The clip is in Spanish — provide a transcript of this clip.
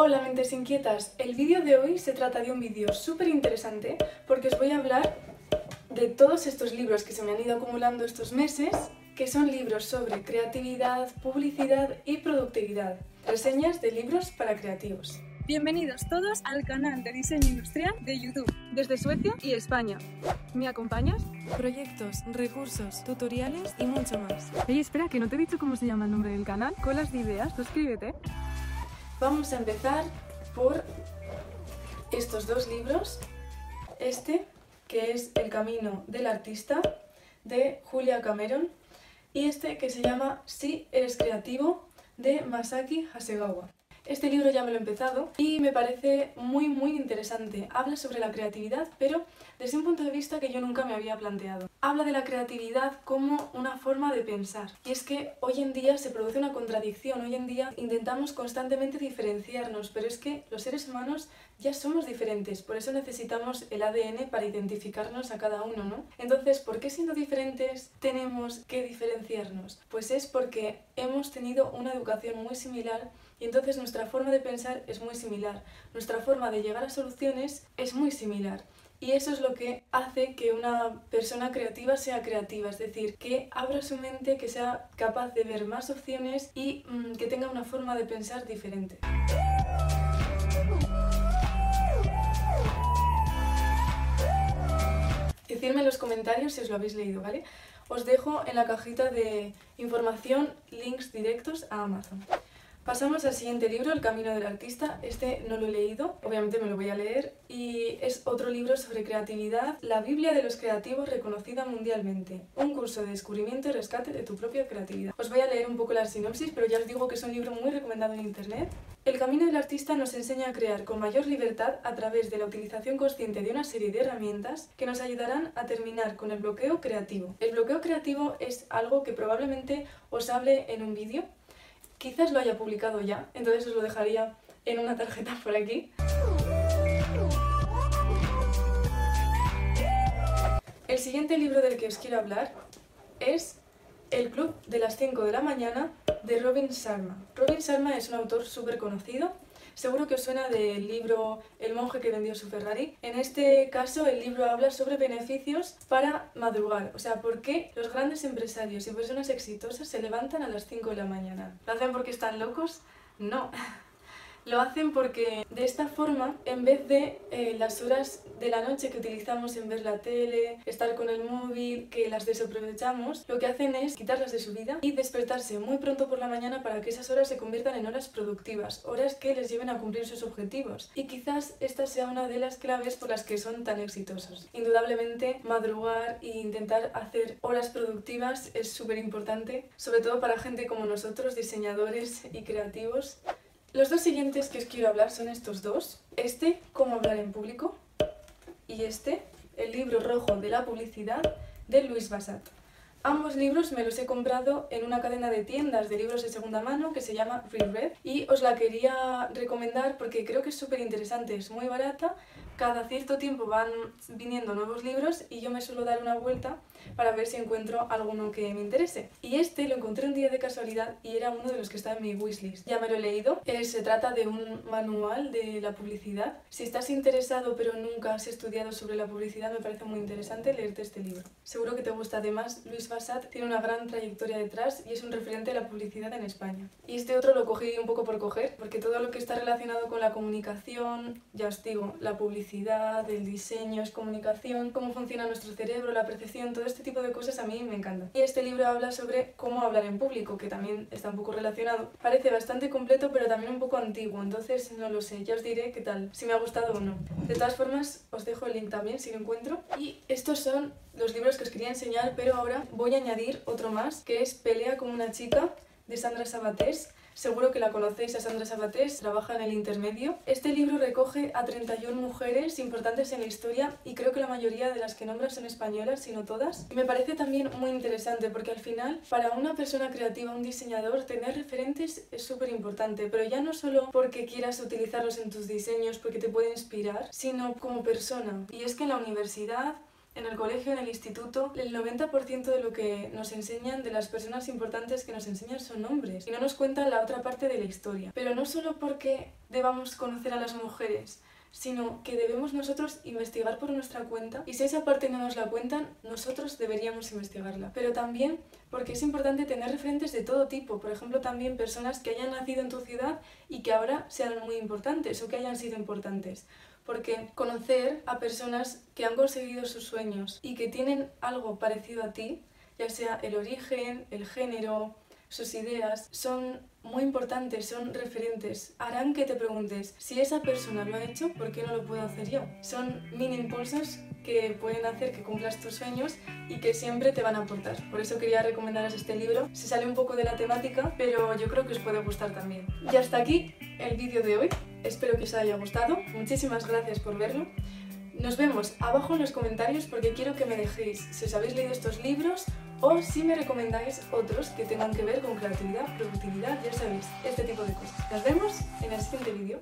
Hola mentes inquietas, el vídeo de hoy se trata de un vídeo súper interesante porque os voy a hablar de todos estos libros que se me han ido acumulando estos meses, que son libros sobre creatividad, publicidad y productividad, reseñas de libros para creativos. Bienvenidos todos al canal de diseño industrial de YouTube, desde Suecia y España. ¿Me acompañas? Proyectos, recursos, tutoriales y mucho más. Oye, espera, que no te he dicho cómo se llama el nombre del canal. Colas de ideas, suscríbete. Vamos a empezar por estos dos libros. Este, que es El camino del artista, de Julia Cameron, y este que se llama Si eres creativo, de Masaki Hasegawa. Este libro ya me lo he empezado y me parece muy muy interesante. Habla sobre la creatividad, pero desde un punto de vista que yo nunca me había planteado. Habla de la creatividad como una forma de pensar. Y es que hoy en día se produce una contradicción. Hoy en día intentamos constantemente diferenciarnos, pero es que los seres humanos ya somos diferentes, por eso necesitamos el ADN para identificarnos a cada uno, ¿no? Entonces, ¿por qué siendo diferentes tenemos que diferenciarnos? Pues es porque hemos tenido una educación muy similar y entonces nuestra forma de pensar es muy similar, nuestra forma de llegar a soluciones es muy similar. Y eso es lo que hace que una persona creativa sea creativa, es decir, que abra su mente, que sea capaz de ver más opciones y mm, que tenga una forma de pensar diferente. Decidme en los comentarios si os lo habéis leído, ¿vale? Os dejo en la cajita de información links directos a Amazon. Pasamos al siguiente libro, El camino del artista. Este no lo he leído, obviamente me lo voy a leer, y es otro libro sobre creatividad, la Biblia de los creativos reconocida mundialmente, un curso de descubrimiento y rescate de tu propia creatividad. Os voy a leer un poco la sinopsis, pero ya os digo que es un libro muy recomendado en internet. El camino del artista nos enseña a crear con mayor libertad a través de la utilización consciente de una serie de herramientas que nos ayudarán a terminar con el bloqueo creativo. El bloqueo creativo es algo que probablemente os hable en un vídeo Quizás lo haya publicado ya, entonces os lo dejaría en una tarjeta por aquí. El siguiente libro del que os quiero hablar es El Club de las 5 de la mañana de Robin Sharma. Robin Sharma es un autor súper conocido Seguro que os suena del libro El monje que vendió su Ferrari. En este caso el libro habla sobre beneficios para madrugar, o sea, por qué los grandes empresarios y personas exitosas se levantan a las 5 de la mañana. ¿Lo hacen porque están locos? No. Lo hacen porque de esta forma, en vez de eh, las horas de la noche que utilizamos en ver la tele, estar con el móvil, que las desaprovechamos, lo que hacen es quitarlas de su vida y despertarse muy pronto por la mañana para que esas horas se conviertan en horas productivas, horas que les lleven a cumplir sus objetivos. Y quizás esta sea una de las claves por las que son tan exitosos. Indudablemente, madrugar e intentar hacer horas productivas es súper importante, sobre todo para gente como nosotros, diseñadores y creativos. Los dos siguientes que os quiero hablar son estos dos. Este, Cómo hablar en público, y este, El libro rojo de la publicidad, de Luis Basat. Ambos libros me los he comprado en una cadena de tiendas de libros de segunda mano que se llama Reread y os la quería recomendar porque creo que es súper interesante, es muy barata, cada cierto tiempo van viniendo nuevos libros y yo me suelo dar una vuelta para ver si encuentro alguno que me interese. Y este lo encontré un día de casualidad y era uno de los que está en mi wishlist. Ya me lo he leído. Eh, se trata de un manual de la publicidad. Si estás interesado pero nunca has estudiado sobre la publicidad, me parece muy interesante leerte este libro. Seguro que te gusta. Además, Luis Bassat tiene una gran trayectoria detrás y es un referente de la publicidad en España. Y este otro lo cogí un poco por coger, porque todo lo que está relacionado con la comunicación, ya os digo, la publicidad el diseño, es comunicación, cómo funciona nuestro cerebro, la percepción, todo este tipo de cosas a mí me encanta. Y este libro habla sobre cómo hablar en público, que también está un poco relacionado. Parece bastante completo, pero también un poco antiguo, entonces no lo sé, ya os diré qué tal, si me ha gustado o no. De todas formas, os dejo el link también si lo encuentro. Y estos son los libros que os quería enseñar, pero ahora voy a añadir otro más, que es Pelea con una chica, de Sandra Sabatés. Seguro que la conocéis a Sandra Sabatés, trabaja en el intermedio. Este libro recoge a 31 mujeres importantes en la historia y creo que la mayoría de las que nombra son españolas, si no todas. Y me parece también muy interesante porque al final, para una persona creativa, un diseñador, tener referentes es súper importante, pero ya no solo porque quieras utilizarlos en tus diseños, porque te puede inspirar, sino como persona. Y es que en la universidad en el colegio, en el instituto, el 90% de lo que nos enseñan, de las personas importantes que nos enseñan son hombres y no nos cuentan la otra parte de la historia. Pero no solo porque debamos conocer a las mujeres, sino que debemos nosotros investigar por nuestra cuenta y si esa parte no nos la cuentan, nosotros deberíamos investigarla. Pero también porque es importante tener referentes de todo tipo, por ejemplo también personas que hayan nacido en tu ciudad y que ahora sean muy importantes o que hayan sido importantes. Porque conocer a personas que han conseguido sus sueños y que tienen algo parecido a ti, ya sea el origen, el género, sus ideas, son muy importantes, son referentes. Harán que te preguntes, si esa persona lo ha hecho, ¿por qué no lo puedo hacer yo? Son mini impulsos que pueden hacer que cumplas tus sueños y que siempre te van a aportar. Por eso quería recomendaros este libro. Se sale un poco de la temática, pero yo creo que os puede gustar también. Y hasta aquí el vídeo de hoy. Espero que os haya gustado. Muchísimas gracias por verlo. Nos vemos abajo en los comentarios porque quiero que me dejéis si os habéis leído estos libros o si me recomendáis otros que tengan que ver con creatividad, productividad, ya sabéis, este tipo de cosas. Nos vemos en el siguiente vídeo.